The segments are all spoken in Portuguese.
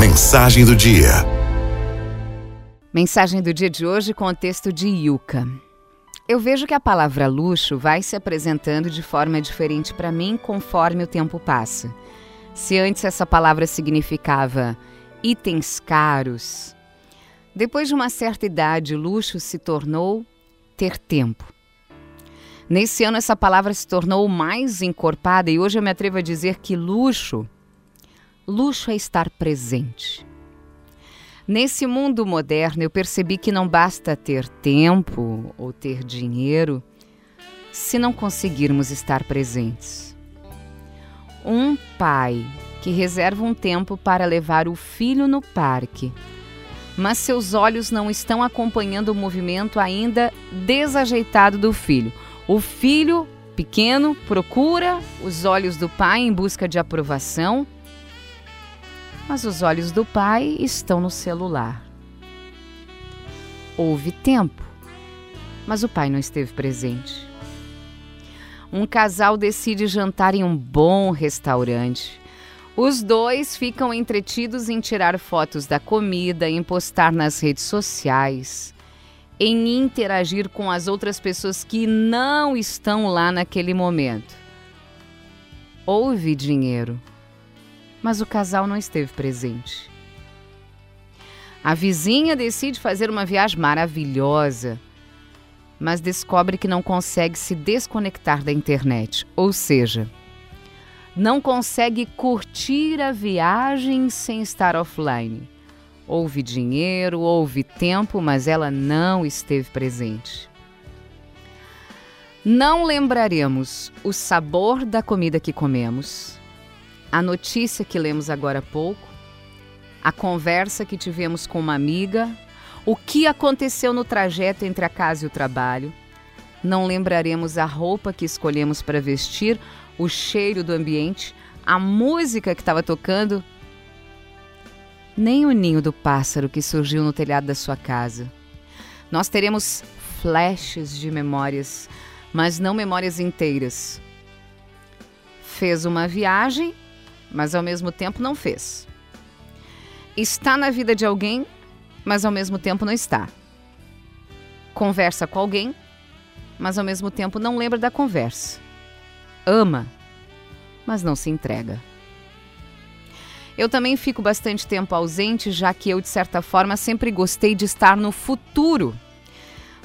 Mensagem do dia. Mensagem do dia de hoje com o texto de Yuka. Eu vejo que a palavra luxo vai se apresentando de forma diferente para mim conforme o tempo passa. Se antes essa palavra significava itens caros, depois de uma certa idade, luxo se tornou ter tempo. Nesse ano, essa palavra se tornou mais encorpada e hoje eu me atrevo a dizer que luxo Luxo é estar presente. Nesse mundo moderno, eu percebi que não basta ter tempo ou ter dinheiro se não conseguirmos estar presentes. Um pai que reserva um tempo para levar o filho no parque, mas seus olhos não estão acompanhando o movimento ainda desajeitado do filho. O filho pequeno procura os olhos do pai em busca de aprovação mas os olhos do pai estão no celular. Houve tempo, mas o pai não esteve presente. Um casal decide jantar em um bom restaurante. Os dois ficam entretidos em tirar fotos da comida, em postar nas redes sociais, em interagir com as outras pessoas que não estão lá naquele momento. Houve dinheiro, mas o casal não esteve presente. A vizinha decide fazer uma viagem maravilhosa, mas descobre que não consegue se desconectar da internet, ou seja, não consegue curtir a viagem sem estar offline. Houve dinheiro, houve tempo, mas ela não esteve presente. Não lembraremos o sabor da comida que comemos, a notícia que lemos agora há pouco, a conversa que tivemos com uma amiga, o que aconteceu no trajeto entre a casa e o trabalho. Não lembraremos a roupa que escolhemos para vestir, o cheiro do ambiente, a música que estava tocando, nem o ninho do pássaro que surgiu no telhado da sua casa. Nós teremos flashes de memórias, mas não memórias inteiras. Fez uma viagem mas ao mesmo tempo não fez. Está na vida de alguém, mas ao mesmo tempo não está. Conversa com alguém, mas ao mesmo tempo não lembra da conversa. Ama, mas não se entrega. Eu também fico bastante tempo ausente, já que eu, de certa forma, sempre gostei de estar no futuro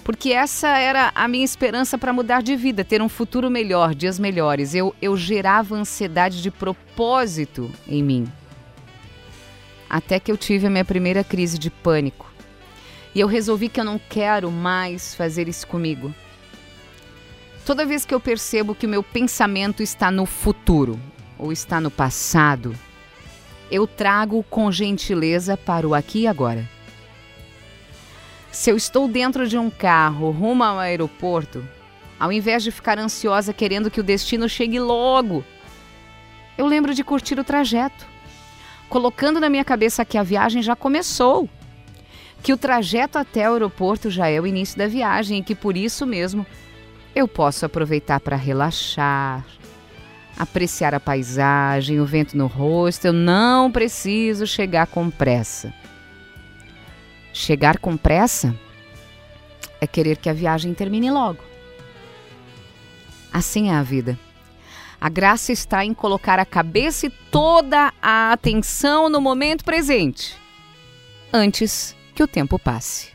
porque essa era a minha esperança para mudar de vida, ter um futuro melhor, dias melhores. Eu, eu gerava ansiedade de propósito em mim. Até que eu tive a minha primeira crise de pânico. E eu resolvi que eu não quero mais fazer isso comigo. Toda vez que eu percebo que o meu pensamento está no futuro ou está no passado, eu trago com gentileza para o aqui e agora. Se eu estou dentro de um carro rumo ao aeroporto, ao invés de ficar ansiosa querendo que o destino chegue logo, eu lembro de curtir o trajeto, colocando na minha cabeça que a viagem já começou, que o trajeto até o aeroporto já é o início da viagem e que por isso mesmo eu posso aproveitar para relaxar, apreciar a paisagem, o vento no rosto, eu não preciso chegar com pressa. Chegar com pressa é querer que a viagem termine logo. Assim é a vida. A graça está em colocar a cabeça e toda a atenção no momento presente, antes que o tempo passe.